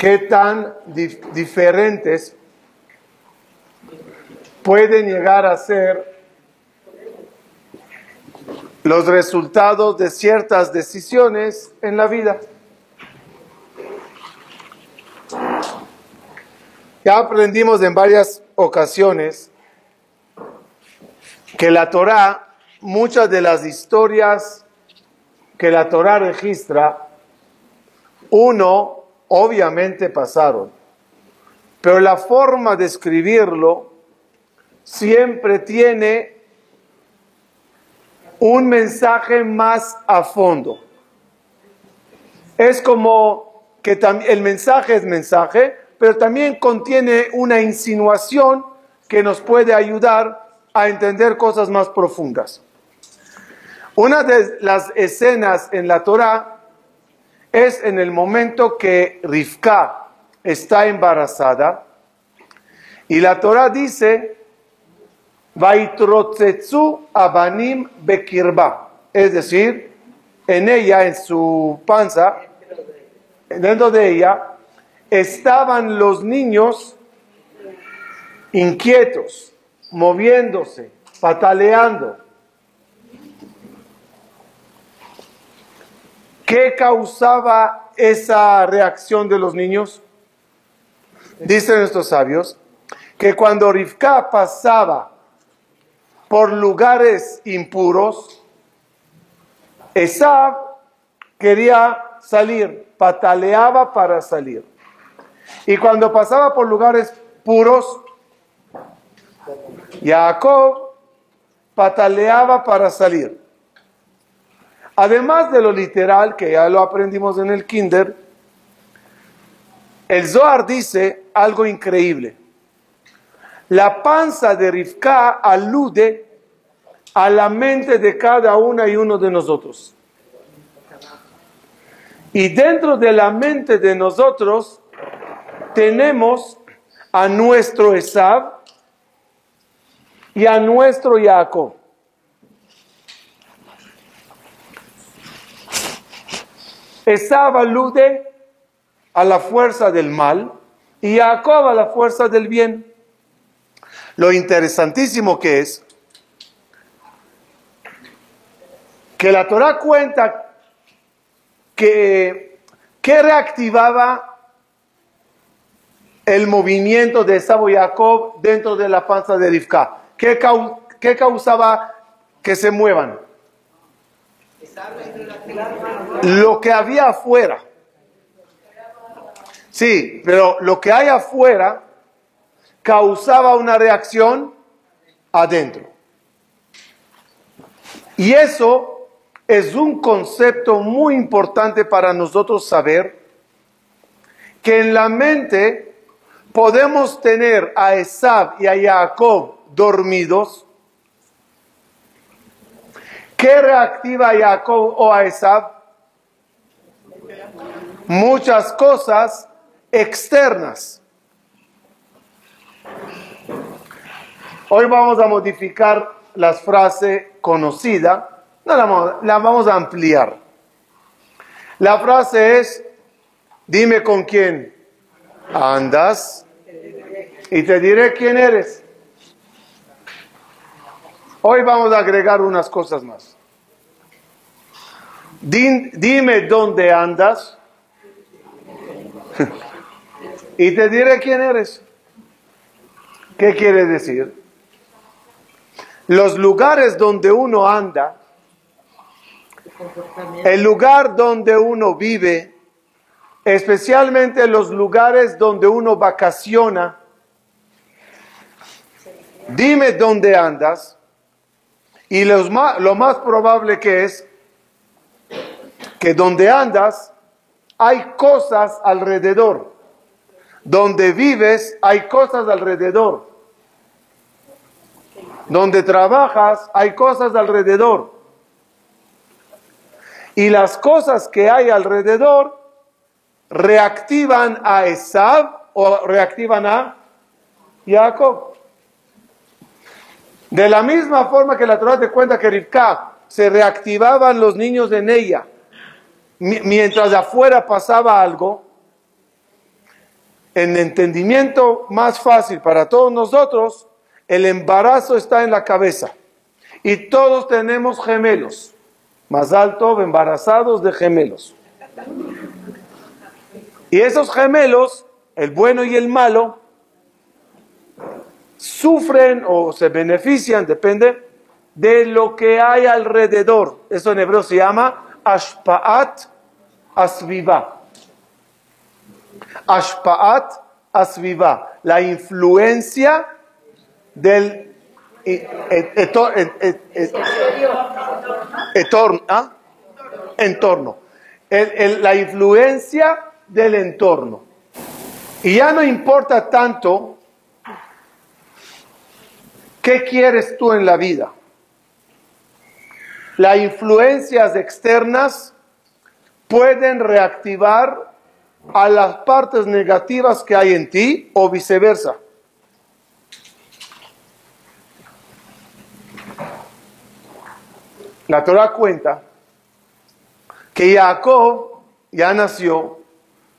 qué tan diferentes pueden llegar a ser los resultados de ciertas decisiones en la vida. Ya aprendimos en varias ocasiones que la Torah, muchas de las historias que la Torah registra, uno, obviamente pasaron, pero la forma de escribirlo siempre tiene un mensaje más a fondo. Es como que el mensaje es mensaje, pero también contiene una insinuación que nos puede ayudar a entender cosas más profundas. Una de las escenas en la Torah es en el momento que Rivka está embarazada y la Torah dice abanim bekirba. Es decir, en ella, en su panza, dentro de ella, estaban los niños inquietos, moviéndose, pataleando. ¿Qué causaba esa reacción de los niños? Dicen nuestros sabios que cuando Rivka pasaba por lugares impuros, Esab quería salir, pataleaba para salir. Y cuando pasaba por lugares puros, Jacob pataleaba para salir. Además de lo literal, que ya lo aprendimos en el kinder, el Zohar dice algo increíble. La panza de Rivka alude a la mente de cada una y uno de nosotros. Y dentro de la mente de nosotros tenemos a nuestro Esab y a nuestro Jacob. Esab alude a la fuerza del mal y Jacob a la fuerza del bien. Lo interesantísimo que es que la Torah cuenta que, que reactivaba el movimiento de Sabo Jacob dentro de la panza de Rivka. ¿Qué, ¿Qué causaba que se muevan? Lo que había afuera. Sí, pero lo que hay afuera causaba una reacción adentro. Y eso es un concepto muy importante para nosotros saber que en la mente podemos tener a Esab y a Jacob dormidos. ¿Qué reactiva a Jacob o a Esab? Muchas cosas externas. Hoy vamos a modificar las frases conocidas, no la la vamos a ampliar. La frase es, dime con quién andas y te diré quién eres. Hoy vamos a agregar unas cosas más. Dime dónde andas y te diré quién eres. ¿Qué quiere decir? los lugares donde uno anda, el lugar donde uno vive, especialmente los lugares donde uno vacaciona, dime dónde andas y lo más probable que es que donde andas hay cosas alrededor. Donde vives hay cosas alrededor. Donde trabajas hay cosas alrededor. Y las cosas que hay alrededor reactivan a Esab o reactivan a Jacob. De la misma forma que la Torah te cuenta que Rivka se reactivaban los niños en ella mientras de afuera pasaba algo, en entendimiento más fácil para todos nosotros, el embarazo está en la cabeza. Y todos tenemos gemelos. Más alto, embarazados de gemelos. Y esos gemelos, el bueno y el malo, sufren o se benefician, depende, de lo que hay alrededor. Eso en hebreo se llama Ashpaat Asviva. Ashpaat Asviva, la influencia del entorno. la influencia del entorno. Y ya no importa tanto qué quieres tú en la vida. Las influencias externas pueden reactivar a las partes negativas que hay en ti o viceversa. La Torah cuenta que Jacob ya nació,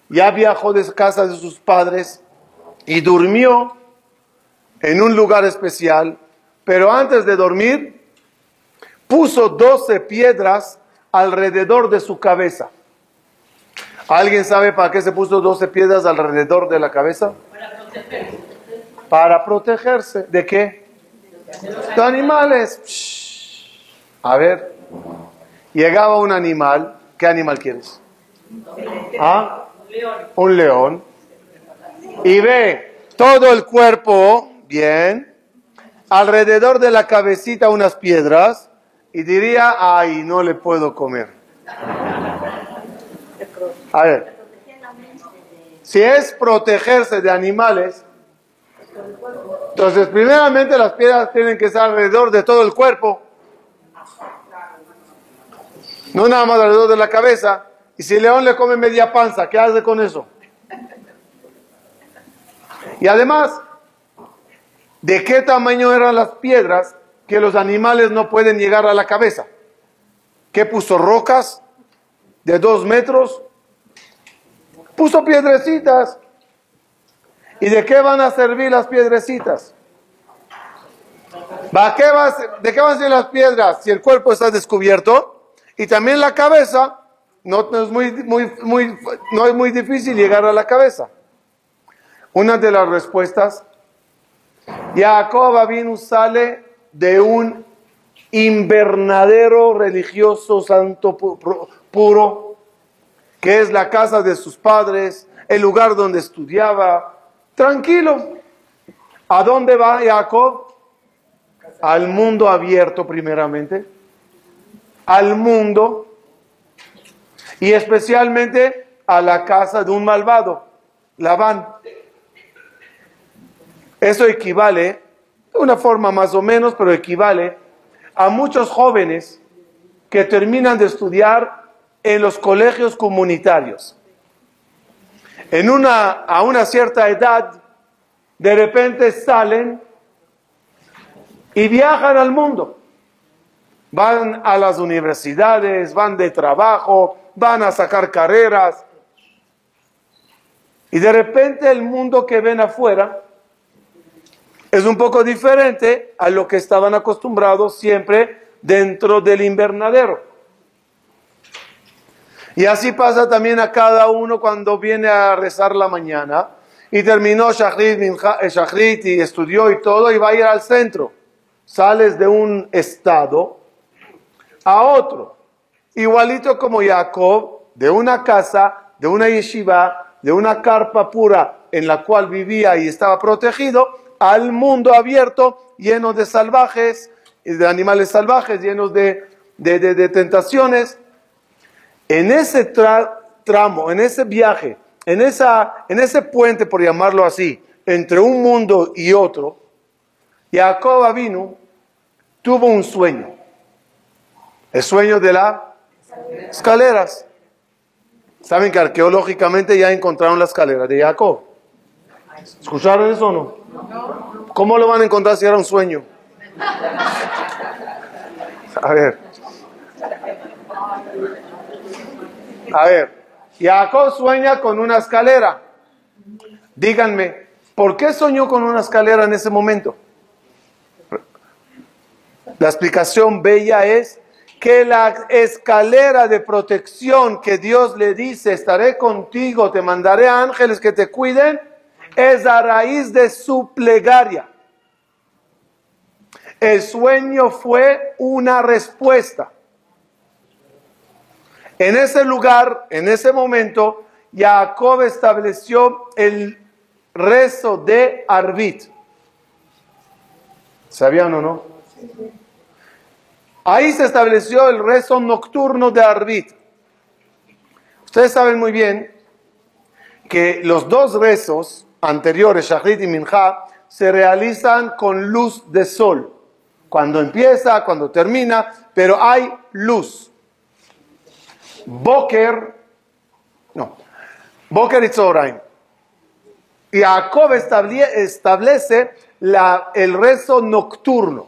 ya viajó de casa de sus padres y durmió en un lugar especial, pero antes de dormir puso doce piedras alrededor de su cabeza. ¿Alguien sabe para qué se puso doce piedras alrededor de la cabeza? Para protegerse. Para protegerse. ¿De qué? De animales. A ver, llegaba un animal, ¿qué animal quieres? ¿Ah? Un león. Y ve todo el cuerpo, bien, alrededor de la cabecita unas piedras, y diría, ay, no le puedo comer. A ver, si es protegerse de animales, entonces primeramente las piedras tienen que estar alrededor de todo el cuerpo no nada más alrededor de la cabeza. Y si el león le come media panza, ¿qué hace con eso? Y además, ¿de qué tamaño eran las piedras que los animales no pueden llegar a la cabeza? ¿Qué puso? ¿Rocas de dos metros? Puso piedrecitas. ¿Y de qué van a servir las piedrecitas? ¿De qué van a ser las piedras si el cuerpo está descubierto? Y también la cabeza, no, es muy, muy, muy, no es muy difícil llegar a la cabeza. Una de las respuestas, Jacob Abinu sale de un invernadero religioso santo puro, que es la casa de sus padres, el lugar donde estudiaba, tranquilo. ¿A dónde va Jacob? Al mundo abierto primeramente al mundo y especialmente a la casa de un malvado, Labán. Eso equivale, de una forma más o menos, pero equivale a muchos jóvenes que terminan de estudiar en los colegios comunitarios. En una, a una cierta edad, de repente salen y viajan al mundo van a las universidades, van de trabajo, van a sacar carreras. Y de repente el mundo que ven afuera es un poco diferente a lo que estaban acostumbrados siempre dentro del invernadero. Y así pasa también a cada uno cuando viene a rezar la mañana y terminó Shachrit, y estudió y todo y va a ir al centro. Sales de un estado a otro, igualito como Jacob, de una casa, de una yeshiva, de una carpa pura en la cual vivía y estaba protegido, al mundo abierto, lleno de salvajes, de animales salvajes, llenos de, de, tentaciones. En ese tramo, en ese viaje, en, esa, en ese puente, por llamarlo así, entre un mundo y otro, Jacob vino, tuvo un sueño. El sueño de las escaleras. Saben que arqueológicamente ya encontraron la escalera de Jacob. ¿Escucharon eso o no? ¿Cómo lo van a encontrar si era un sueño? A ver. A ver. Jacob sueña con una escalera. Díganme, ¿por qué soñó con una escalera en ese momento? La explicación bella es que la escalera de protección que Dios le dice, estaré contigo, te mandaré ángeles que te cuiden, es a raíz de su plegaria. El sueño fue una respuesta. En ese lugar, en ese momento, Jacob estableció el rezo de Arbit. ¿Sabían o no? Ahí se estableció el rezo nocturno de Arbit. Ustedes saben muy bien que los dos rezos anteriores, Shahrit y Minha, se realizan con luz de sol. Cuando empieza, cuando termina, pero hay luz. Boker, no, Boker y Tzoraim. Y Jacob establece la, el rezo nocturno.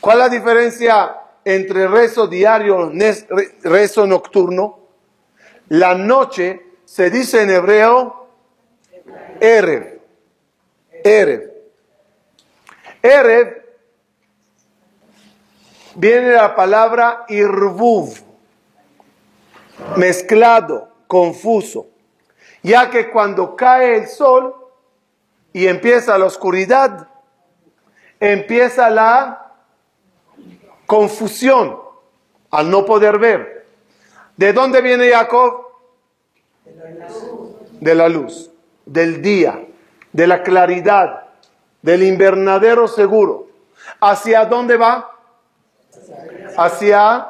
¿Cuál es la diferencia entre rezo diario y rezo nocturno? La noche se dice en hebreo Erev. Erev. Erev viene la palabra irvuv, mezclado, confuso, ya que cuando cae el sol y empieza la oscuridad, empieza la confusión al no poder ver. ¿De dónde viene Jacob? De la luz, del día, de la claridad, del invernadero seguro. ¿Hacia dónde va? Hacia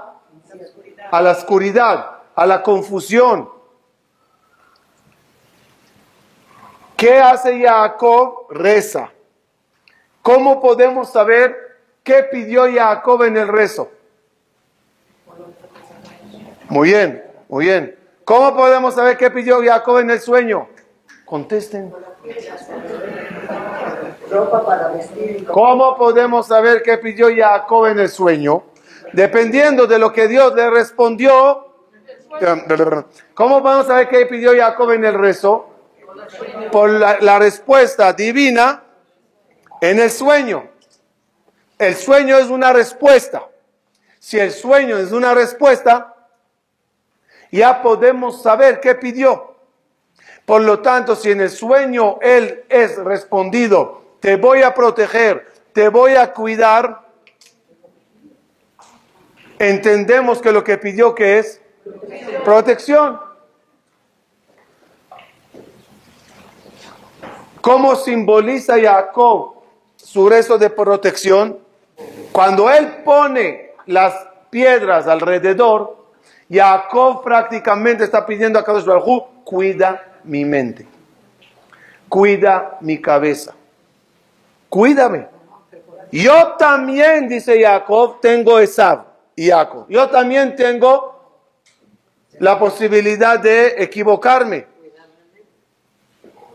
a la oscuridad, a la confusión. ¿Qué hace Jacob? Reza. ¿Cómo podemos saber ¿Qué pidió Jacob en el rezo? Muy bien, muy bien. ¿Cómo podemos saber qué pidió Jacob en el sueño? Contesten. ¿Cómo podemos saber qué pidió Jacob en el sueño? Dependiendo de lo que Dios le respondió. ¿Cómo podemos saber qué pidió Jacob en el rezo? Por la, la respuesta divina en el sueño. El sueño es una respuesta. Si el sueño es una respuesta, ya podemos saber qué pidió. Por lo tanto, si en el sueño él es respondido, te voy a proteger, te voy a cuidar, entendemos que lo que pidió que es protección. ¿Cómo simboliza Jacob su rezo de protección? Cuando él pone las piedras alrededor, Jacob prácticamente está pidiendo a Kadosh Baruj cuida mi mente, cuida mi cabeza, cuídame. Yo también, dice Jacob, tengo esa y Jacob. Yo también tengo la posibilidad de equivocarme.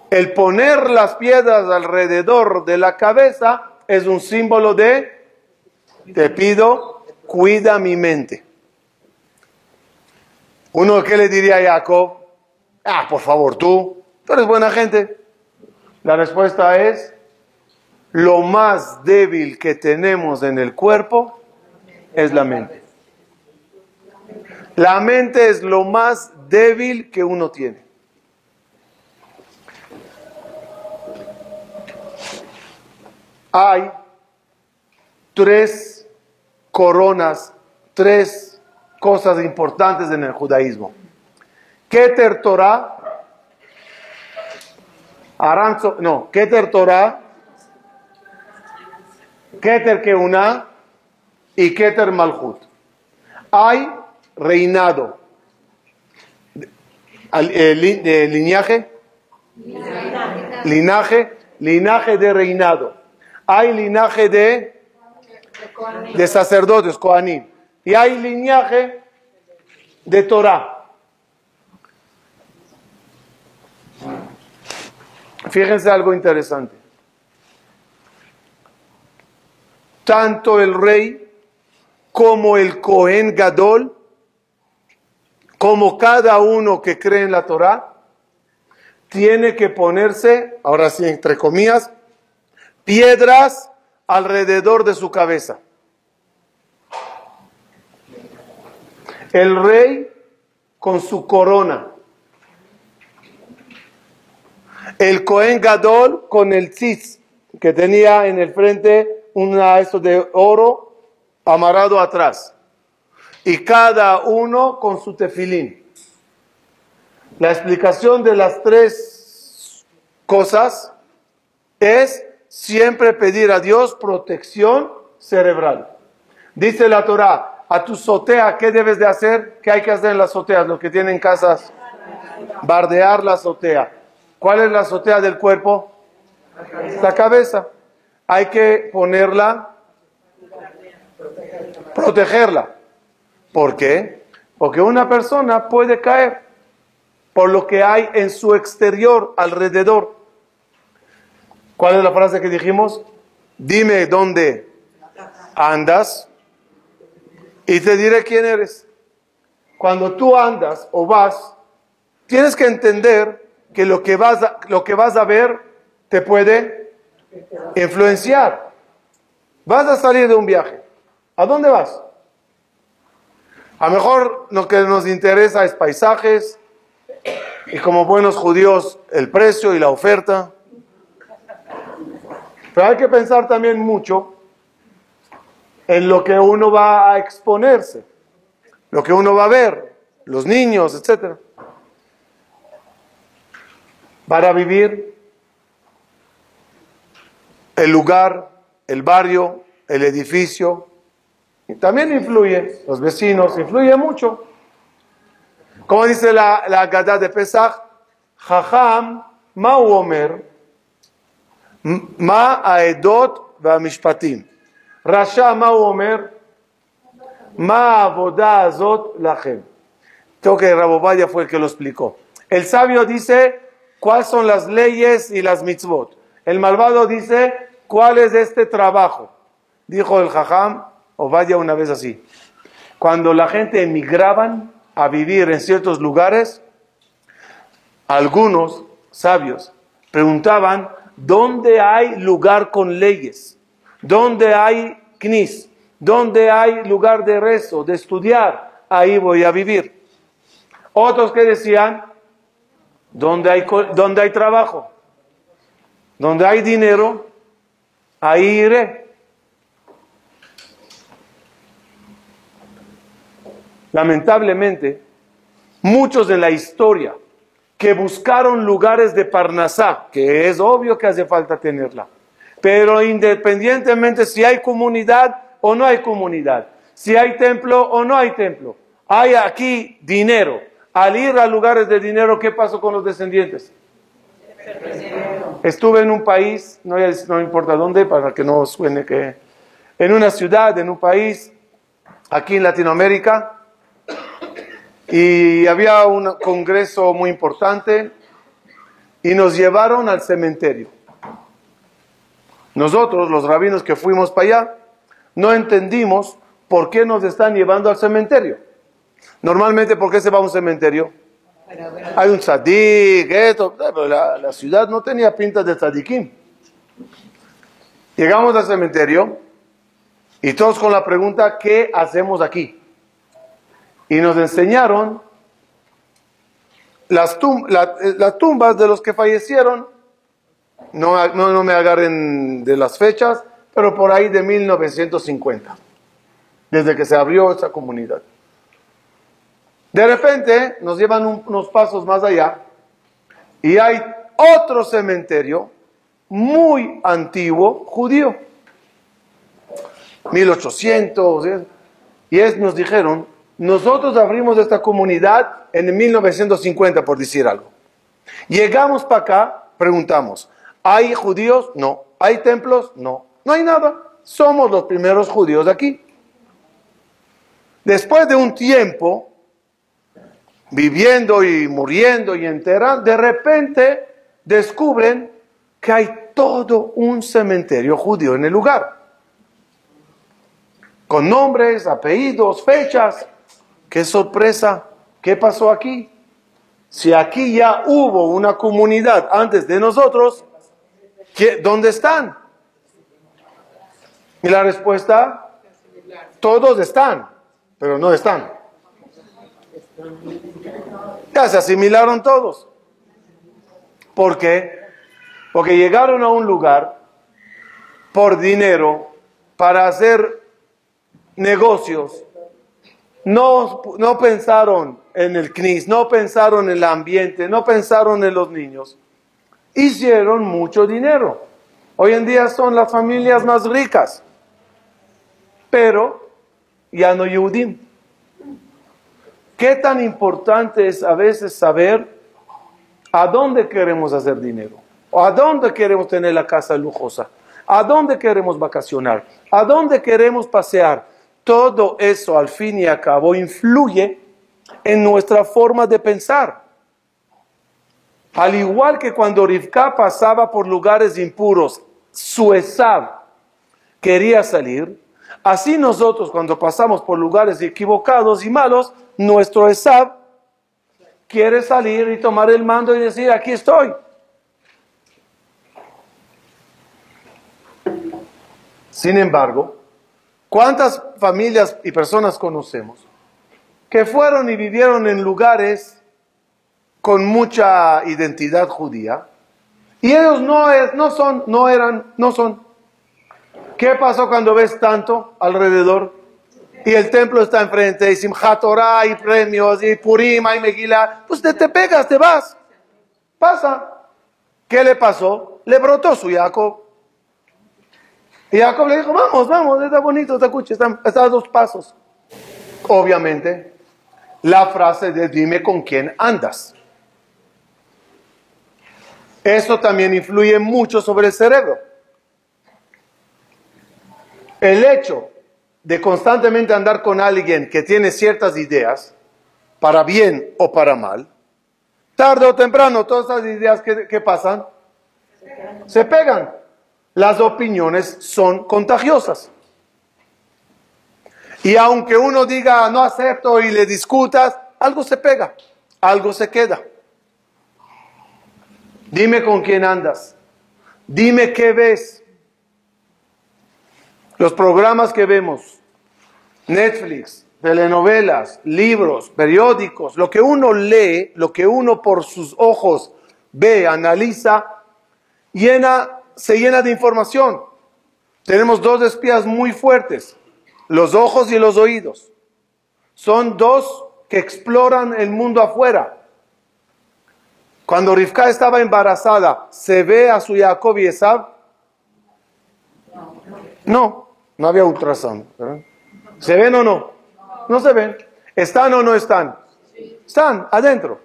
El poner las piedras alrededor de la cabeza es un símbolo de te pido, cuida mi mente. Uno, ¿qué le diría a Jacob? Ah, por favor, tú, tú eres buena gente. La respuesta es, lo más débil que tenemos en el cuerpo es la mente. La mente es lo más débil que uno tiene. Hay tres coronas, tres cosas importantes en el judaísmo. Keter Torah, Aranzo, no, Keter Torah, Keter Keuna y Keter Malhut. Hay reinado. Eh, ¿Lineaje? Linaje, linaje de reinado hay linaje de, de sacerdotes, Kohanim, y hay linaje de Torah. Fíjense algo interesante. Tanto el rey como el Cohen Gadol, como cada uno que cree en la Torah, tiene que ponerse, ahora sí, entre comillas, piedras alrededor de su cabeza. El rey con su corona. El Cohen Gadol con el cis que tenía en el frente una esto de oro amarrado atrás. Y cada uno con su tefilín. La explicación de las tres cosas es siempre pedir a Dios protección cerebral. Dice la Torah, a tu azotea, ¿qué debes de hacer? ¿Qué hay que hacer en las azoteas? Los que tienen casas, bardear la azotea. ¿Cuál es la azotea del cuerpo? La cabeza. Hay que ponerla, protegerla. ¿Por qué? Porque una persona puede caer por lo que hay en su exterior, alrededor. ¿Cuál es la frase que dijimos? Dime dónde andas y te diré quién eres. Cuando tú andas o vas, tienes que entender que lo que vas a, lo que vas a ver te puede influenciar. Vas a salir de un viaje. ¿A dónde vas? A lo mejor lo que nos interesa es paisajes y como buenos judíos el precio y la oferta. Pero hay que pensar también mucho en lo que uno va a exponerse, lo que uno va a ver, los niños, etc. Para vivir el lugar, el barrio, el edificio, y también influye, los vecinos, influye mucho. Como dice la, la Gada de Pesach, Jajam, Ma Omer, Ma Aedot Mishpatim. Rasha ma Omer, ma avodah azot lachem. Creo que Rabobaya fue el que lo explicó. El sabio dice cuáles son las leyes y las mitzvot. El malvado dice cuál es este trabajo. Dijo el jajam, o vaya una vez así. Cuando la gente emigraban a vivir en ciertos lugares, algunos sabios preguntaban dónde hay lugar con leyes. Donde hay knis, donde hay lugar de rezo, de estudiar, ahí voy a vivir. Otros que decían, donde hay, donde hay trabajo, donde hay dinero, ahí iré. Lamentablemente, muchos de la historia que buscaron lugares de Parnasá, que es obvio que hace falta tenerla, pero independientemente si hay comunidad o no hay comunidad, si hay templo o no hay templo, hay aquí dinero. Al ir a lugares de dinero, ¿qué pasó con los descendientes? Estuve en un país, no, no importa dónde, para que no suene que... En una ciudad, en un país, aquí en Latinoamérica, y había un congreso muy importante y nos llevaron al cementerio. Nosotros, los rabinos que fuimos para allá, no entendimos por qué nos están llevando al cementerio. Normalmente, ¿por qué se va a un cementerio? Hay un tzadik, esto, la, la ciudad no tenía pinta de tzadikim. Llegamos al cementerio y todos con la pregunta, ¿qué hacemos aquí? Y nos enseñaron las, las tumbas de los que fallecieron no, no, me agarren de las fechas, pero por ahí de 1950, desde que se abrió esa comunidad. De repente nos llevan unos pasos más allá y hay otro cementerio muy antiguo judío, 1800, y es, nos dijeron, nosotros abrimos esta comunidad en 1950, por decir algo. Llegamos para acá, preguntamos, ¿Hay judíos? No. ¿Hay templos? No. No hay nada. Somos los primeros judíos aquí. Después de un tiempo, viviendo y muriendo y enterrando, de repente descubren que hay todo un cementerio judío en el lugar. Con nombres, apellidos, fechas. ¡Qué sorpresa! ¿Qué pasó aquí? Si aquí ya hubo una comunidad antes de nosotros, ¿dónde están? Y la respuesta, todos están, pero no están. Ya se asimilaron todos. ¿Por qué? Porque llegaron a un lugar por dinero para hacer negocios. No, no pensaron en el CNIS, no pensaron en el ambiente, no pensaron en los niños. Hicieron mucho dinero. Hoy en día son las familias más ricas, pero ya no Yehudim. ¿Qué tan importante es a veces saber a dónde queremos hacer dinero? ¿O a dónde queremos tener la casa lujosa? ¿A dónde queremos vacacionar? ¿A dónde queremos pasear? Todo eso al fin y al cabo influye en nuestra forma de pensar. Al igual que cuando Rivka pasaba por lugares impuros, su Esab quería salir, así nosotros cuando pasamos por lugares equivocados y malos, nuestro Esab quiere salir y tomar el mando y decir, aquí estoy. Sin embargo, ¿cuántas familias y personas conocemos que fueron y vivieron en lugares con mucha identidad judía y ellos no, no son, no eran, no son? ¿Qué pasó cuando ves tanto alrededor? Y el templo está enfrente, y Simchat Torah, y premios, y Purim, y Megillah, pues te, te pegas, te vas. Pasa. ¿Qué le pasó? Le brotó su Jacob. Y Jacob le dijo, vamos, vamos, está bonito, está cuchi, está, está a dos pasos. Obviamente, la frase de dime con quién andas. Eso también influye mucho sobre el cerebro. El hecho de constantemente andar con alguien que tiene ciertas ideas, para bien o para mal, tarde o temprano todas esas ideas que, pasan se pegan. Las opiniones son contagiosas. Y aunque uno diga no acepto y le discutas, algo se pega, algo se queda. Dime con quién andas. Dime qué ves. Los programas que vemos, Netflix, telenovelas, libros, periódicos, lo que uno lee, lo que uno por sus ojos ve, analiza, llena, se llena de información. Tenemos dos espías muy fuertes, los ojos y los oídos. Son dos que exploran el mundo afuera. Cuando Rivka estaba embarazada, ¿se ve a su Jacob y Esab? No. No había ultrasound. ¿Se ven o no? No se ven. ¿Están o no están? Están adentro.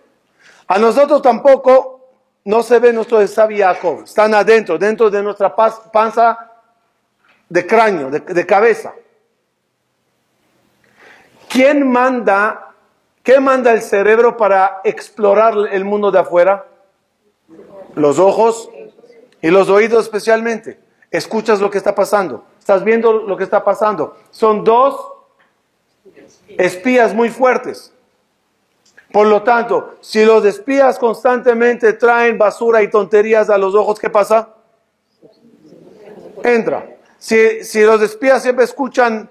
A nosotros tampoco no se ve nuestro Jacob. Están adentro, dentro de nuestra panza de cráneo, de, de cabeza. ¿Quién manda, qué manda el cerebro para explorar el mundo de afuera? Los ojos y los oídos especialmente. Escuchas lo que está pasando. Estás viendo lo que está pasando. Son dos espías muy fuertes. Por lo tanto, si los espías constantemente traen basura y tonterías a los ojos, ¿qué pasa? Entra. Si, si los espías siempre escuchan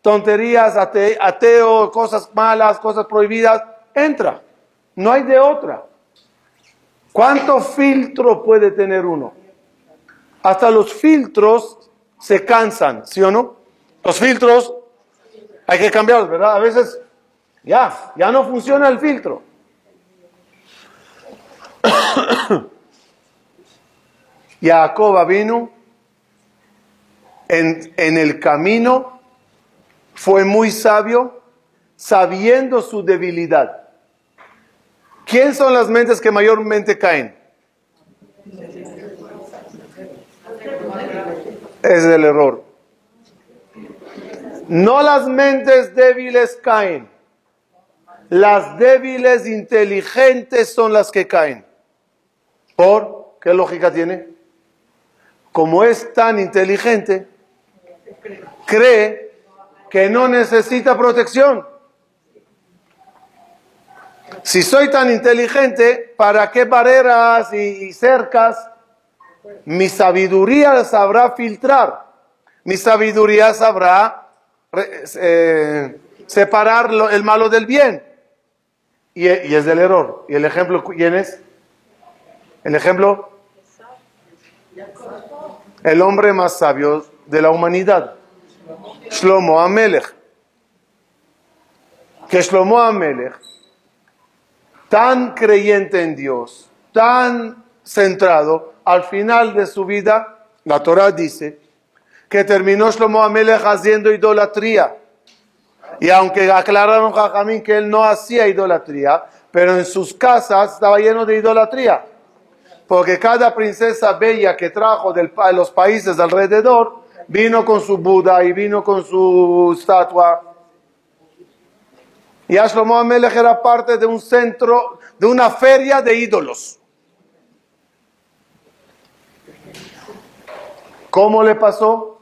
tonterías, ateo, cosas malas, cosas prohibidas, entra. No hay de otra. ¿Cuánto filtro puede tener uno? Hasta los filtros se cansan, ¿sí o no? Los filtros hay que cambiarlos, ¿verdad? A veces ya, ya no funciona el filtro. Jacob vino en, en el camino, fue muy sabio, sabiendo su debilidad. ¿Quién son las mentes que mayormente caen? Es el error. No las mentes débiles caen. Las débiles inteligentes son las que caen. ¿Por qué lógica tiene? Como es tan inteligente, cree que no necesita protección. Si soy tan inteligente, ¿para qué barreras y, cercas? Mi sabiduría sabrá filtrar. Mi sabiduría sabrá eh, separar el malo del bien. Y, y, es del error. ¿Y el ejemplo quién es? El ejemplo, el hombre más sabio de la humanidad, Shlomo Amelech. Que Shlomo Amelech, tan creyente en Dios, tan centrado, al final de su vida, la Torah dice que terminó Shlomo Amelech haciendo idolatría. Y aunque aclararon Jajamín que él no hacía idolatría, pero en sus casas estaba lleno de idolatría porque cada princesa bella que trajo de los países alrededor vino con su Buda y vino con su estatua. Y Ashlomo Amelech era parte de un centro, de una feria de ídolos. ¿Cómo le pasó?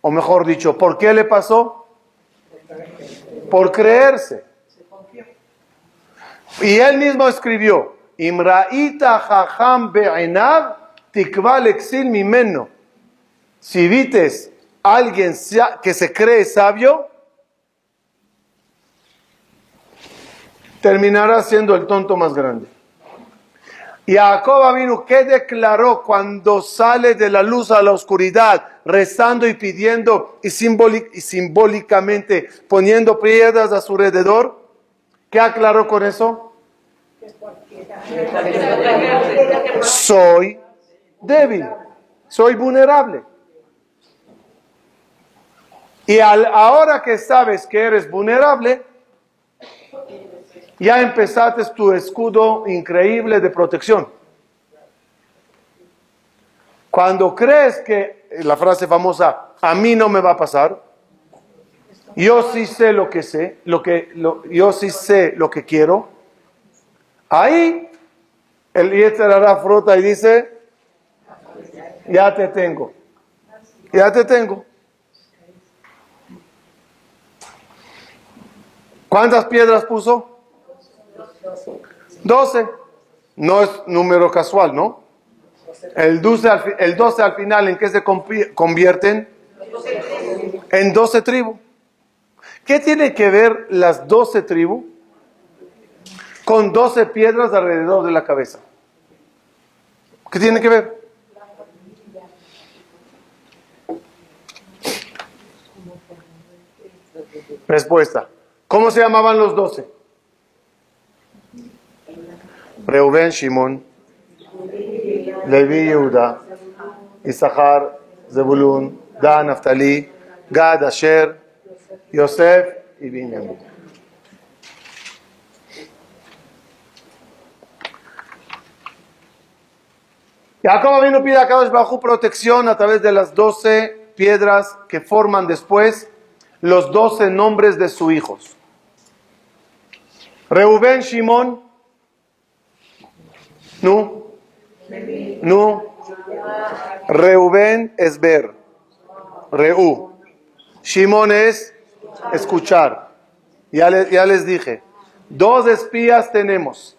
O mejor dicho, ¿por qué le pasó? Por creerse. Y él mismo escribió, Imraita jajam be'enav tikval exil mimeno. Si vites alguien que se cree sabio, terminará siendo el tonto más grande. Y Jacob vino, ¿qué declaró cuando sale de la luz a la oscuridad, rezando y pidiendo y, y simbólicamente poniendo piedras a su alrededor? ¿Qué aclaró con eso? Soy débil, soy vulnerable. Y ahora que sabes que eres vulnerable, ya empezaste tu escudo increíble de protección. Cuando crees que, la frase famosa, a mí no me va a pasar, yo sí sé lo que sé, lo que, yo sí sé lo que quiero, Ahí el Yetzer hará fruta y dice, ya te tengo, ya te tengo. ¿Cuántas piedras puso? Doce. No es número casual, ¿no? El 12 al, el 12 al final, ¿en qué se convierten? En doce tribus. ¿Qué tiene que ver las doce tribus? con 12 piedras alrededor de la cabeza. ¿Qué tiene que ver? Respuesta. ¿Cómo se llamaban los 12? Reuben, Shimon, Levi, Yehuda, Isahar, Zebulun, Dan, Naftali, Gad, Asher, Yosef y Binyamin. Jacob vino pide a Kadosh bajo protección a través de las doce piedras que forman después los doce nombres de sus hijos. Reuben, Shimon, no, no, Reuben es ver, Reu, Shimon es escuchar. Ya, ya les dije, dos espías tenemos.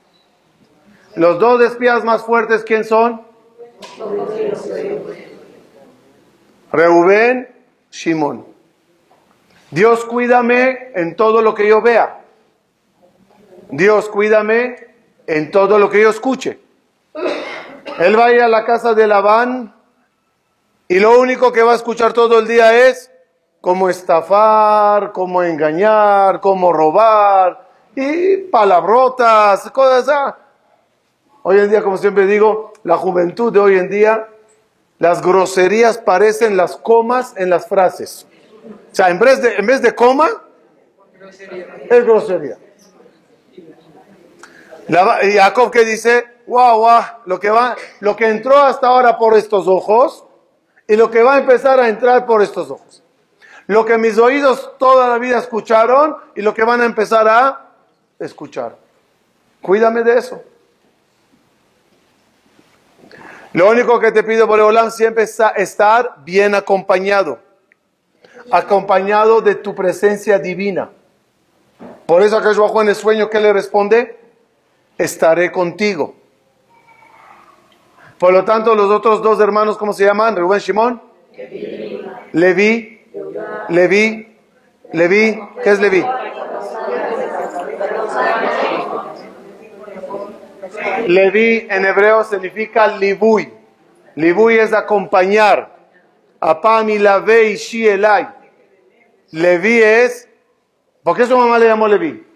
Los dos espías más fuertes, ¿quién son? Reubén, Shimón. Dios cuídame en todo lo que yo vea. Dios cuídame en todo lo que yo escuche. Él va a ir a la casa de Labán y lo único que va a escuchar todo el día es cómo estafar, cómo engañar, cómo robar y palabrotas, cosas. Hoy en día, como siempre digo, la juventud de hoy en día, las groserías parecen las comas en las frases. O sea, en vez de, en vez de coma, es grosería. y Jacob que dice, wow, wow, lo que, va, lo que entró hasta ahora por estos ojos y lo que va a empezar a entrar por estos ojos. Lo que mis oídos toda la vida escucharon y lo que van a empezar a escuchar. Cuídame de eso. Lo único que te pido, Boreolán, siempre es estar bien acompañado. Acompañado de tu presencia divina. Por eso acá bajo en el sueño, ¿qué le responde? estaré contigo. Por lo tanto, los otros dos hermanos, ¿cómo se llaman? Rubén Shimón. Levi. Levi. Levi. ¿Qué es Levi? Levi en hebreo significa libui. Libui es acompañar. Ve y. Levi es. ¿Por qué su mamá le llamó Levi?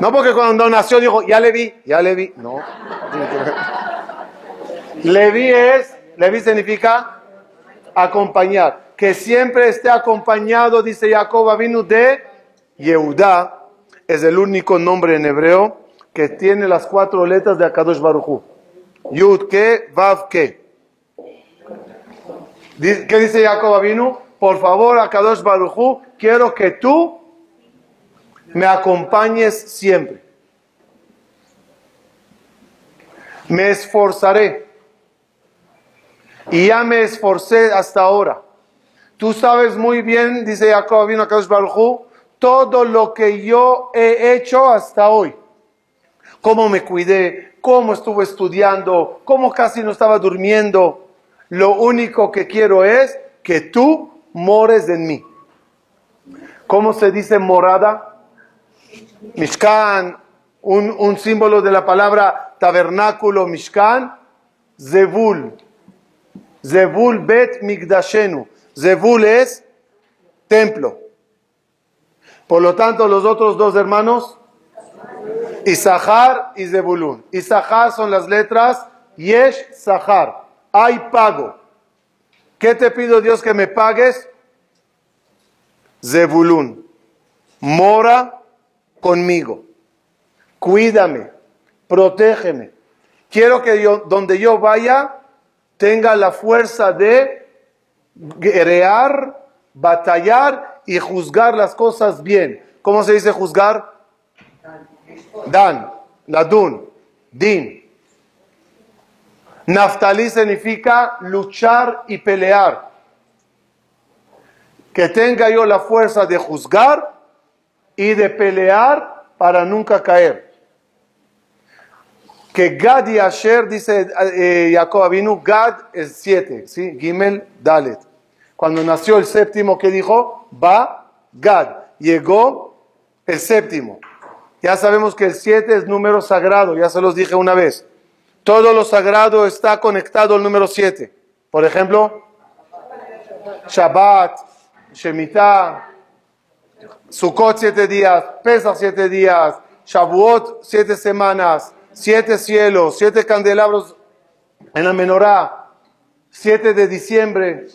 No porque cuando nació dijo, ya le vi, ya le vi. No. Levi es, Levi significa acompañar. Que siempre esté acompañado, dice Jacob vino de Yehuda. Es el único nombre en hebreo que tiene las cuatro letras de Akadosh Baruchu. Yud ke, Vav ke. ¿Qué dice Jacob vino? Por favor, Akadosh Baruchu, quiero que tú me acompañes siempre. Me esforzaré. Y ya me esforcé hasta ahora. Tú sabes muy bien, dice Jacob vino Baruchu, todo lo que yo he hecho hasta hoy. Cómo me cuidé, cómo estuve estudiando, cómo casi no estaba durmiendo. Lo único que quiero es que tú mores en mí. ¿Cómo se dice morada? Mishkan, un, símbolo de la palabra tabernáculo, Mishkan, Zebul. Zebul bet Migdashenu. Zebul es templo. Por lo tanto, los otros dos hermanos, Isahar y Zebulun. Isahar son las letras Yesh Sahar. Hay pago. ¿Qué te pido Dios que me pagues? Zebulun. Mora conmigo. Cuídame, protégeme. Quiero que yo, donde yo vaya, tenga la fuerza de guerrear, batallar y juzgar las cosas bien. ¿Cómo se dice juzgar? Dan, ladun, din. Naftali significa luchar y pelear. Que tenga yo la fuerza de juzgar y de pelear para nunca caer. Que Gad y Asher, dice eh, Jacob Avinu, Gad es siete, ¿sí? Gimel, Dalet. Cuando nació el séptimo, ¿qué dijo? Va, Gad. Llegó el séptimo. Ya sabemos que el siete es número sagrado, ya se los dije una vez. Todo lo sagrado está conectado al número siete. Por ejemplo, Shabbat, Shemitah, Sukkot siete días, Pesach siete días, Shavuot siete semanas, siete cielos, siete candelabros en la menorá, siete de diciembre.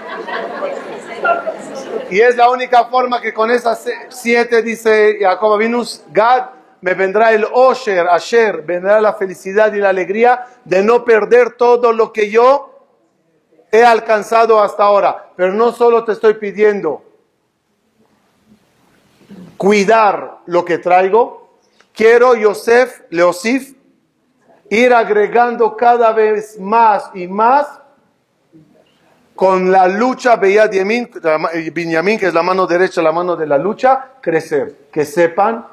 Y es la única forma que con esas siete, dice Jacob Vinus, Gad, me vendrá el Osher, Asher, vendrá la felicidad y la alegría de no perder todo lo que yo he alcanzado hasta ahora. Pero no solo te estoy pidiendo cuidar lo que traigo, quiero, Yosef, Leosif, ir agregando cada vez más y más con la lucha Beyad Binyamin, que es la mano derecha, la mano de la lucha, crecer. Que sepan,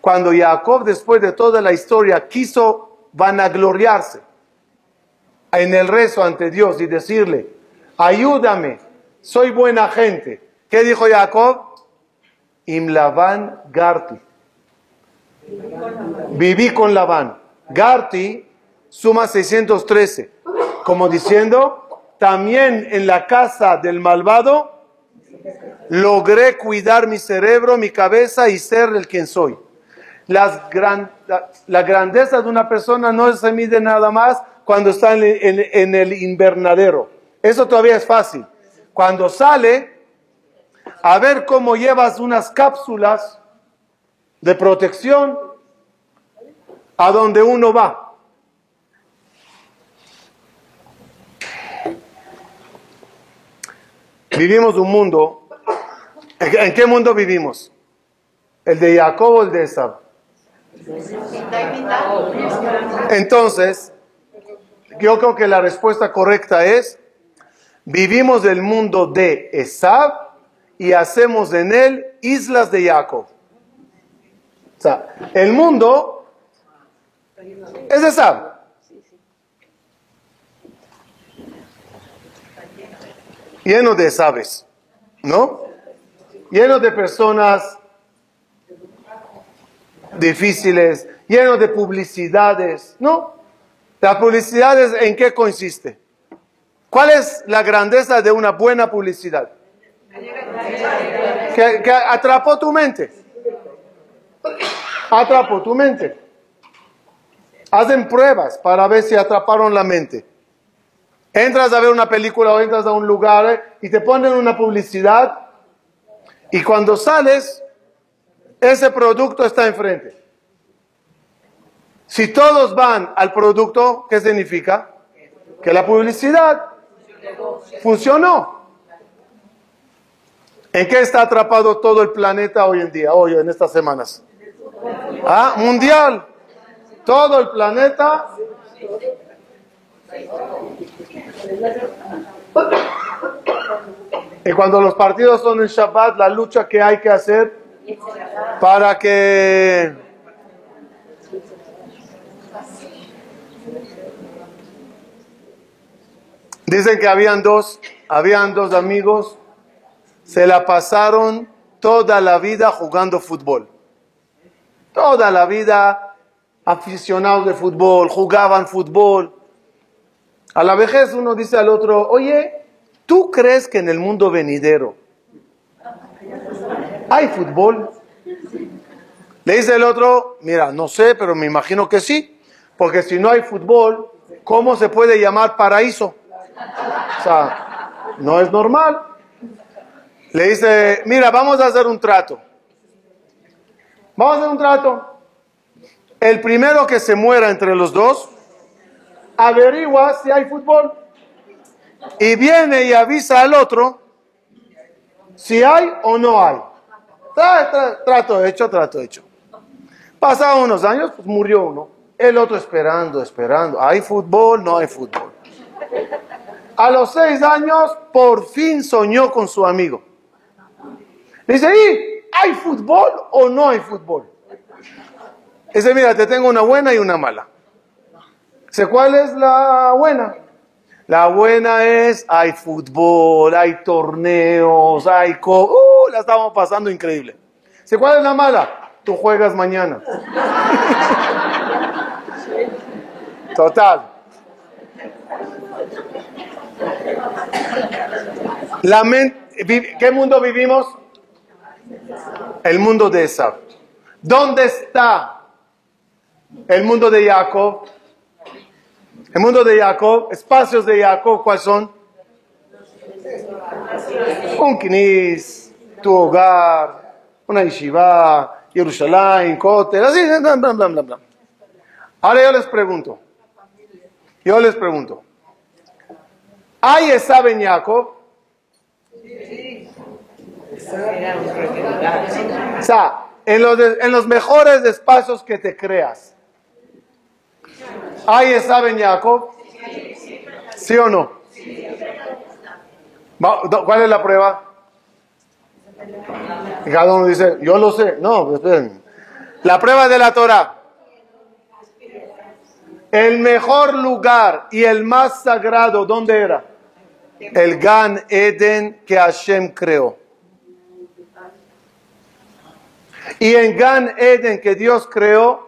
cuando Jacob, después de toda la historia, quiso vanagloriarse en el rezo ante Dios y decirle, ayúdame, soy buena gente. ¿Qué dijo Jacob? Imlavan Garti. Viví con Labán. Garti suma 613. Como diciendo, también en la casa del malvado logré cuidar mi cerebro, mi cabeza y ser el quien soy. Las la, grandeza de una persona no se mide nada más cuando está en, el invernadero. Eso todavía es fácil. Cuando sale, a ver cómo llevas unas cápsulas de protección a donde uno va. Vivimos un mundo. ¿En qué mundo vivimos? ¿El de Jacob o el de Esab? Entonces, yo creo que la respuesta correcta es, vivimos del mundo de Esab y hacemos en él islas de Jacob. O sea, el mundo es Esab. Lleno de sabes, ¿no? Lleno de personas difíciles, lleno de publicidades, ¿no? La publicidad en qué consiste? ¿Cuál es la grandeza de una buena publicidad? Que, atrapó tu mente. Atrapó tu mente. Hacen pruebas para ver si atraparon la mente. Entras a ver una película o entras a un lugar y te ponen una publicidad y cuando sales, ese producto está enfrente. Si todos van al producto, ¿qué significa? Que la publicidad funcionó. ¿En qué está atrapado todo el planeta hoy en día, hoy en estas semanas? Ah, mundial. Todo el planeta. Y cuando los partidos son en Shabbat, la lucha que hay que hacer para que Dicen que habían dos, habían dos amigos, se la pasaron toda la vida jugando fútbol. Toda la vida aficionados de fútbol, jugaban fútbol. A la vejez uno dice al otro, oye, ¿tú crees que en el mundo venidero hay fútbol? Le dice el otro, mira, no sé, pero me imagino que sí, porque si no hay fútbol, ¿cómo se puede llamar paraíso? O sea, no es normal. Le dice, mira, vamos a hacer un trato. Vamos a hacer un trato. El primero que se muera entre los dos, averigua si hay fútbol. Y viene y avisa al otro si hay o no hay. trato hecho, trato hecho. Pasados unos años, pues murió uno. El otro esperando, esperando. ¿Hay fútbol? No hay fútbol. A los seis años, por fin soñó con su amigo. dice, ¿y hay fútbol o no hay fútbol? Dice, mira, te tengo una buena y una mala. Dice, ¿cuál es la buena? La buena es, hay fútbol, hay torneos, hay... Co ¡Uh! La estamos pasando increíble. Dice, ¿cuál es la mala? Tú juegas mañana. Total. La ¿Qué mundo vivimos? El mundo de Esab. ¿Dónde está el mundo de Jacob? El mundo de Jacob, espacios de Jacob, ¿cuáles son? Un knis, tu hogar, una yeshiva, Jerusalén, Kotel, así, bla, bla, bla, bla. Ahora yo les pregunto, yo les pregunto, ¿hay Esab en Jacob? O sea, en los, en los mejores espacios que te creas. ¿Hay está en Jacob? ¿Sí o no? ¿Cuál es la prueba? cada uno dice, yo lo sé. No. La prueba de la Torah. El mejor lugar y el más sagrado, ¿dónde era? el Gan Eden que Hashem creó. Y en Gan Eden que Dios creó,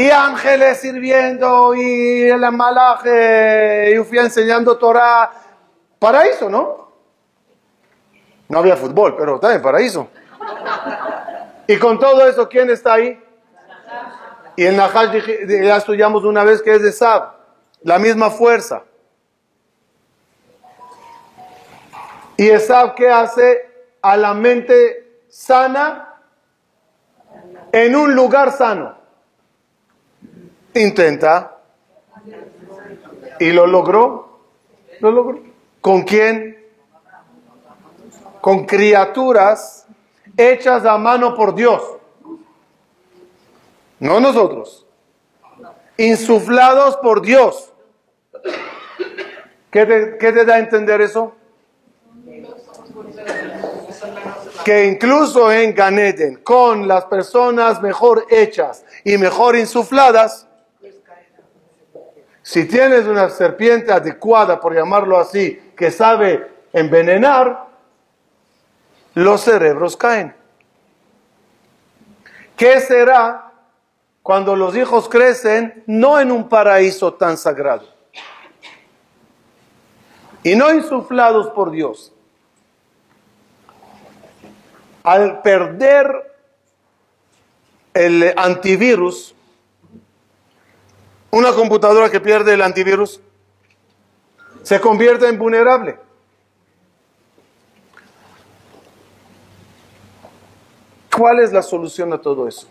y ángeles sirviendo, y el malaje, y fui enseñando Torah, paraíso, ¿no? No había fútbol, pero también paraíso. Y con todo eso, ¿quién está ahí? Y en Nahash ya estudiamos una vez que es de Sab, la misma fuerza. ¿Y Esab qué hace a la mente sana en un lugar sano? Intenta. ¿Y lo logró? ¿Lo logró? ¿Con quién? Con criaturas hechas a mano por Dios. no nosotros, insuflados por Dios. ¿Qué te, qué te da a entender eso? Que incluso en Ganeden, con las personas mejor hechas y mejor insufladas, si tienes una serpiente adecuada, por llamarlo así, que sabe envenenar, los cerebros caen. ¿Qué será cuando los hijos crecen no en un paraíso tan sagrado? Y no insuflados por Dios. Al perder el antivirus, una computadora que pierde el antivirus se convierte en vulnerable. ¿Cuál es la solución a todo eso?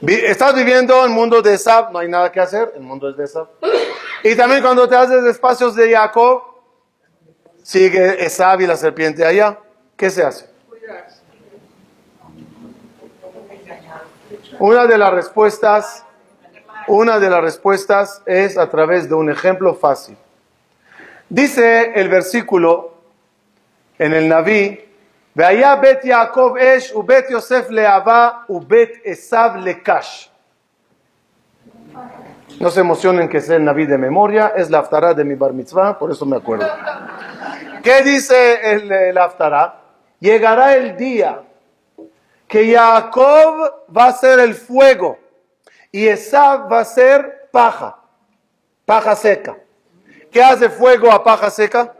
Estás viviendo en el mundo de Esab, no hay nada que hacer, el mundo es de Esab. Y también cuando te haces espacios de Jacob, sigue Esab y la serpiente allá. ¿Qué se hace? Una de las respuestas, una de las respuestas es a través de un ejemplo fácil. Dice el versículo en el Naví, והיה בית יעקב אש ובית יוסף להבה ובית עשיו לקש. No se emocionen que sea el Naví de memoria, es la Aftará de mi bar mitzvah, por eso me acuerdo. ¿Qué dice el, el Aftará? Llegará el día que Jacob va a ser el fuego y Esav va a ser paja, paja seca. ¿Qué hace fuego a paja seca?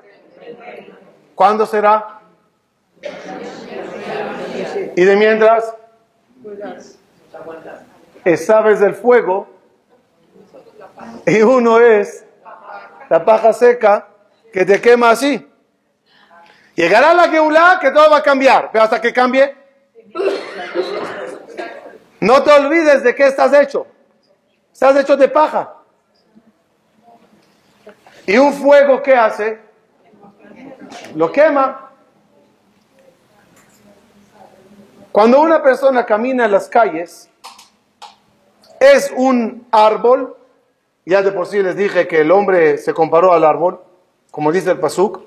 ¿Cuándo será? Y de mientras, Esav es el fuego y uno es la paja seca que te quema así. Llegará la Geulá que todo va a cambiar, pero hasta que cambie, no te olvides de qué estás hecho. Estás hecho de paja. Y un fuego, ¿qué hace? Lo quema. Cuando una persona camina en las calles, es un árbol, ya de por sí les dije que el hombre se comparó al árbol, como dice el Pasuk,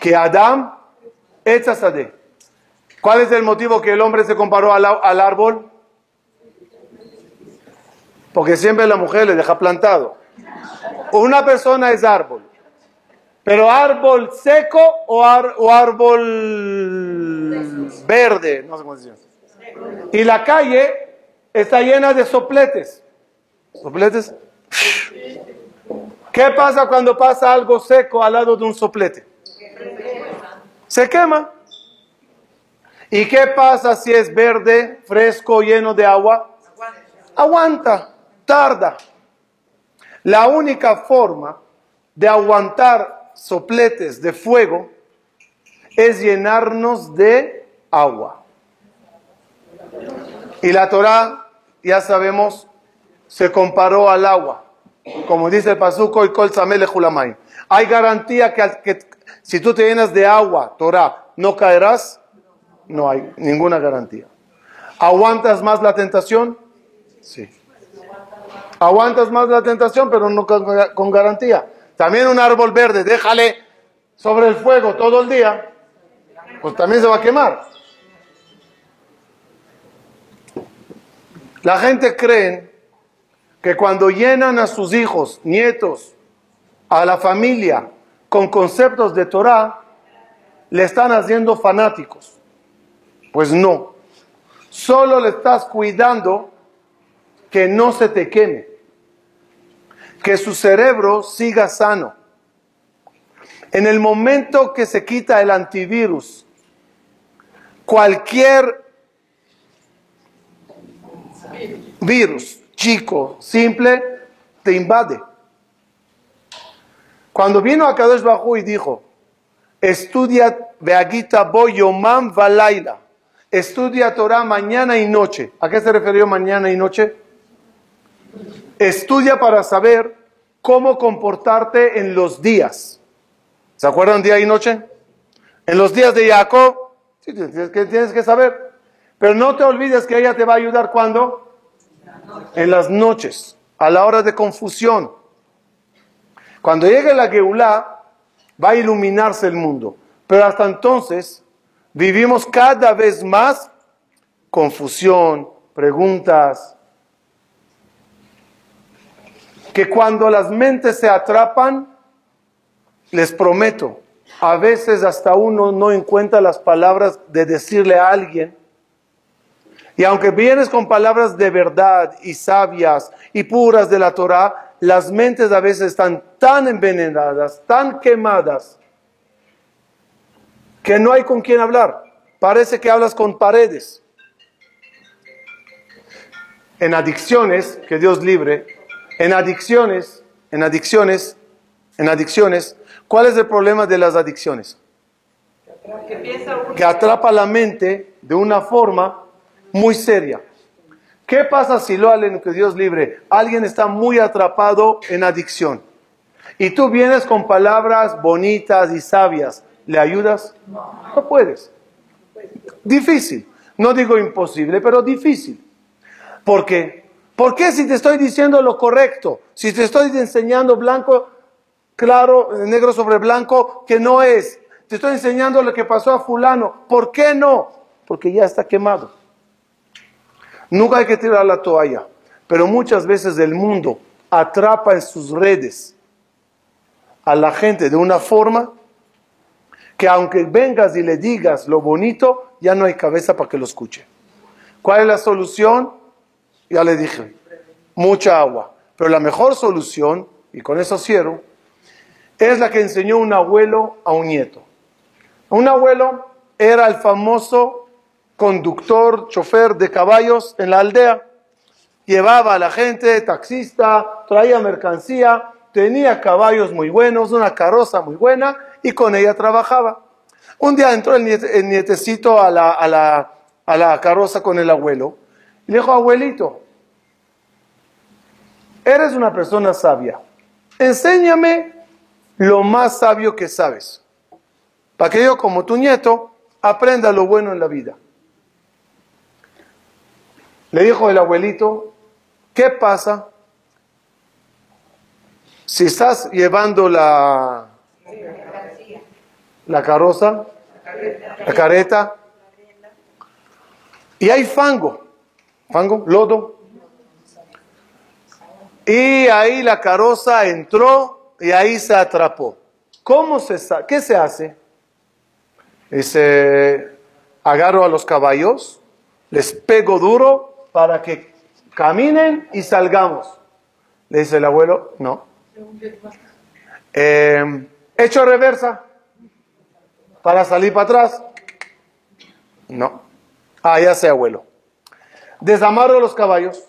que Adam de. ¿Cuál es el motivo que el hombre se comparó al árbol? Porque siempre la mujer le deja plantado. Una persona es árbol. Pero árbol seco o, árbol verde, no sé cómo se Y la calle está llena de sopletes. ¿Sopletes? ¿Qué pasa cuando pasa algo seco al lado de un soplete? Se quema. ¿Y qué pasa si es verde, fresco, lleno de agua? Aguanta, tarda. La única forma de aguantar sopletes de fuego es llenarnos de agua. Y la Torah, ya sabemos, se comparó al agua. Como dice el Pasuco y Kol Julamay. Hay garantía que, que, si tú te llenas de agua, Torah, no caerás. No hay ninguna garantía. ¿Aguantas más la tentación? Sí. Aguantas más la tentación, pero no con garantía. También un árbol verde, déjale sobre el fuego todo el día, pues también se va a quemar. La gente cree que cuando llenan a sus hijos, nietos, a la familia con conceptos de Torah, le están haciendo fanáticos. Pues no. Solo le estás cuidando que no se te queme que su cerebro siga sano. En el momento que se quita el antivirus, cualquier virus chico, simple, te invade. Cuando vino a Kadosh Bajú y dijo, estudia Beagita Boyomam Valaila, estudia Torah mañana y noche. ¿A qué se refirió mañana y noche? Estudia para saber cómo comportarte en los días. ¿Se acuerdan día y noche? En los días de Jacob, sí, tienes que, tienes que saber. Pero no te olvides que ella te va a ayudar cuando? En las noches, a la hora de confusión. Cuando llegue la Geulá, va a iluminarse el mundo. Pero hasta entonces vivimos cada vez más confusión, preguntas, que cuando las mentes se atrapan, les prometo, a veces hasta uno no encuentra las palabras de decirle a alguien. Y aunque vienes con palabras de verdad y sabias y puras de la Torah, las mentes a veces están tan envenenadas, tan quemadas, que no hay con quien hablar. Parece que hablas con paredes. En adicciones, que Dios libre, en adicciones, en adicciones, en adicciones, ¿cuál es el problema de las adicciones? Que atrapa la mente de una forma muy seria. ¿Qué pasa si lo que Dios libre? Alguien está muy atrapado en adicción. Y tú vienes con palabras bonitas y sabias. ¿Le ayudas? No puedes. Difícil. No digo imposible, pero difícil. ¿Por qué? ¿Por qué si te estoy diciendo lo correcto? Si te estoy enseñando blanco, claro, negro sobre blanco, que no es. Te estoy enseñando lo que pasó a fulano. ¿Por qué no? Porque ya está quemado. Nunca hay que tirar la toalla, pero muchas veces el mundo atrapa en sus redes a la gente de una forma que aunque vengas y le digas lo bonito, ya no hay cabeza para que lo escuche. ¿Cuál es la solución? Ya le dije, mucha agua. Pero la mejor solución, y con eso cierro, es la que enseñó un abuelo a un nieto. Un abuelo era el famoso conductor, chofer de caballos en la aldea. Llevaba a la gente, taxista, traía mercancía, tenía caballos muy buenos, una carroza muy buena y con ella trabajaba. Un día entró el, nietecito a la, a, la, a la carroza con el abuelo y le dijo, abuelito, eres una persona sabia, enséñame lo más sabio que sabes, para que yo como tu nieto aprenda lo bueno en la vida. Le dijo el abuelito, ¿qué pasa si estás llevando la, la carroza, la careta, y hay fango, fango, lodo, y ahí la carroza entró y ahí se atrapó. ¿Cómo se ¿Qué se hace? Dice, agarro a los caballos, les pego duro para que caminen y salgamos. Le dice el abuelo, no. Eh, hecho reversa para salir para atrás. No. Ah, ya sé, abuelo. Desamarro los caballos.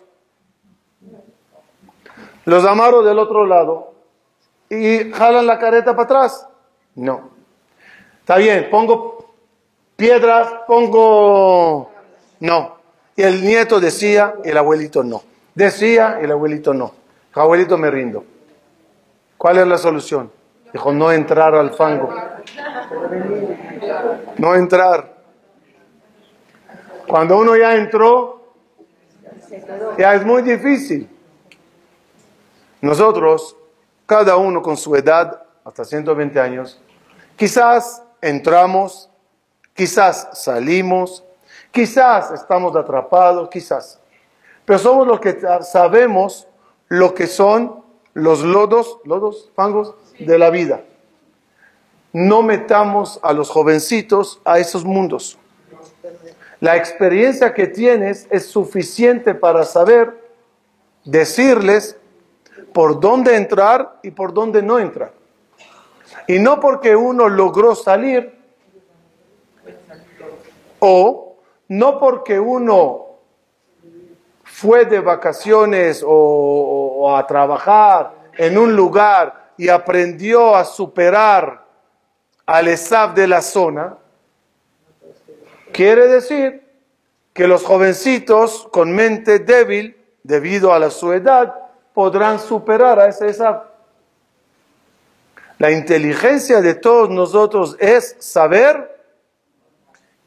Los amarro del otro lado y jalan la careta para atrás. No. Está bien, pongo piedras, pongo... No. Y el nieto decía, el abuelito no. Decía, el abuelito no. Abuelito me rindo. ¿Cuál es la solución? Dijo, no entrar al fango. No entrar. Cuando uno ya entró, ya es muy difícil. Nosotros, cada uno con su edad, hasta 120 años, quizás entramos, quizás salimos, Quizás estamos atrapados, quizás. Pero somos los que sabemos lo que son los lodos, lodos, fangos de la vida. No metamos a los jovencitos a esos mundos. La experiencia que tienes es suficiente para saber decirles por dónde entrar y por dónde no entrar. Y no porque uno logró salir o no porque uno fue de vacaciones o, a trabajar en un lugar y aprendió a superar al ESAF de la zona, quiere decir que los jovencitos con mente débil, debido a la su edad, podrán superar a ese ESAF. La inteligencia de todos nosotros es saber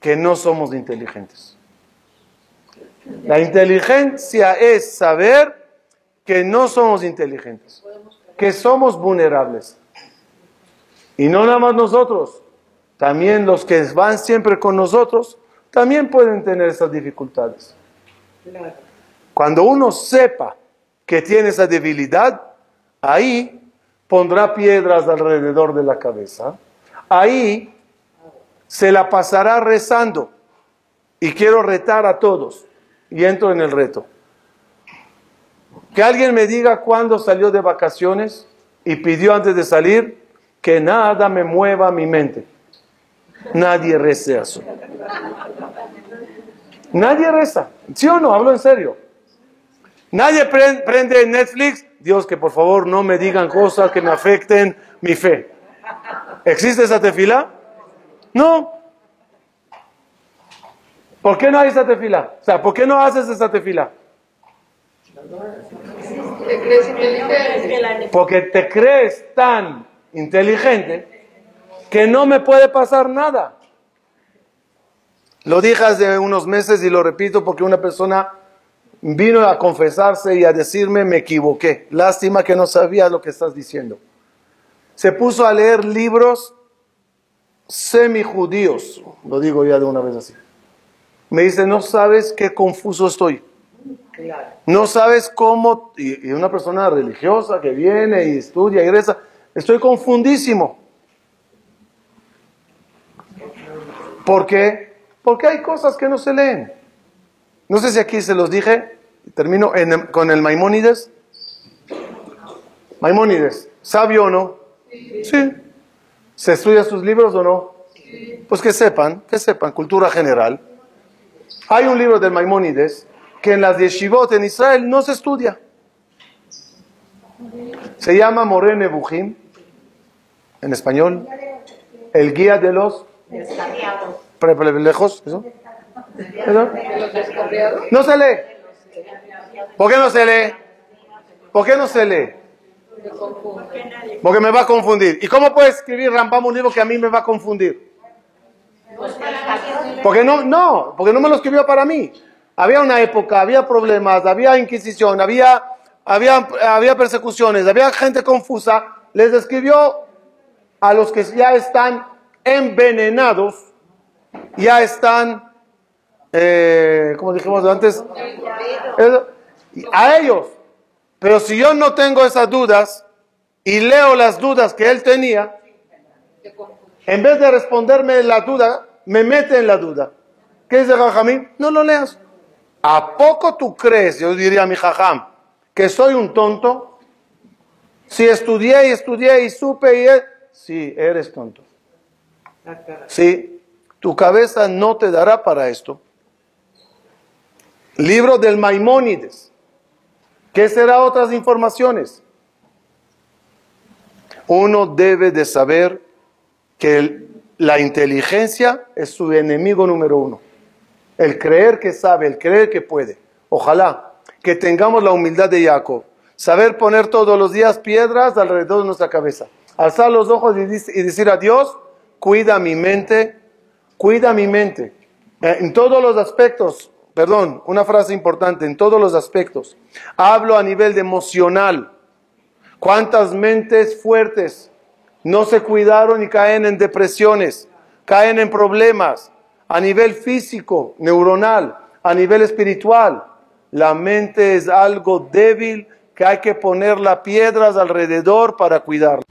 que no somos inteligentes. La inteligencia es saber que no somos inteligentes, que somos vulnerables. Y no nada más nosotros, también los que van siempre con nosotros, también pueden tener esas dificultades. Cuando uno sepa que tiene esa debilidad, ahí pondrá piedras alrededor de la cabeza, ahí se la pasará rezando. Y quiero retar a todos, y entro en el reto. Que alguien me diga cuándo salió de vacaciones y pidió antes de salir que nada me mueva mi mente. Nadie reza eso. Nadie reza. ¿Sí o no? Hablo en serio. Nadie prende Netflix. Dios, que por favor no me digan cosas que me afecten mi fe. ¿Existe esa tefila? No. ¿Por qué no hay esa tefila? O sea, ¿por qué no haces esa tefila? Porque te crees tan inteligente que no me puede pasar nada. Lo dije hace unos meses y lo repito porque una persona vino a confesarse y a decirme me equivoqué. Lástima que no sabía lo que estás diciendo. Se puso a leer libros semi-judíos, lo digo ya de una vez así. Me dice, no sabes qué confuso estoy. No sabes cómo, y, una persona religiosa que viene y estudia y reza, estoy confundísimo. ¿Por qué? Porque hay cosas que no se leen. No sé si aquí se los dije, termino con el Maimónides. Maimónides, ¿sabio o no? Sí. ¿Se estudia sus libros o no? Pues que sepan, que sepan, cultura general. Hay un libro del Maimónides que en las yeshivot en Israel no se estudia. Se llama Morene Bujim, en español, el guía de los lejos, ¿eso? No se lee. ¿Por qué no se lee? ¿Por qué no se lee? Porque me va a confundir. ¿Y cómo puede escribir Rambam un libro que a mí me va a confundir? Porque no, no, porque no me lo escribió para mí. Había una época, había problemas, había inquisición, había, había, había persecuciones, había gente confusa. Les escribió a los que ya están envenenados, ya están, eh, como dijimos antes, a ellos. Pero si yo no tengo esas dudas y leo las dudas que él tenía, en vez de responderme la duda, me mete en la duda. ¿Qué dice Jajamín? No lo leas. ¿A poco tú crees, yo diría a mi Jajam, que soy un tonto? Si estudié y estudié y supe y... Sí, eres tonto. Sí, tu cabeza no te dará para esto. Libro del Maimónides. ¿Qué será otras informaciones? Uno debe de saber que la inteligencia es su enemigo número uno. El creer que sabe, el creer que puede. Ojalá que tengamos la humildad de Jacob. Saber poner todos los días piedras alrededor de nuestra cabeza. Alzar los ojos y, decir a Dios, cuida mi mente, cuida mi mente. Eh, en todos los aspectos, perdón, una frase importante, en todos los aspectos. Hablo a nivel de emocional. ¿Cuántas mentes fuertes no se cuidaron y caen en depresiones, caen en problemas a nivel físico, neuronal, a nivel espiritual. La mente es algo débil que hay que poner las piedras alrededor para cuidarla.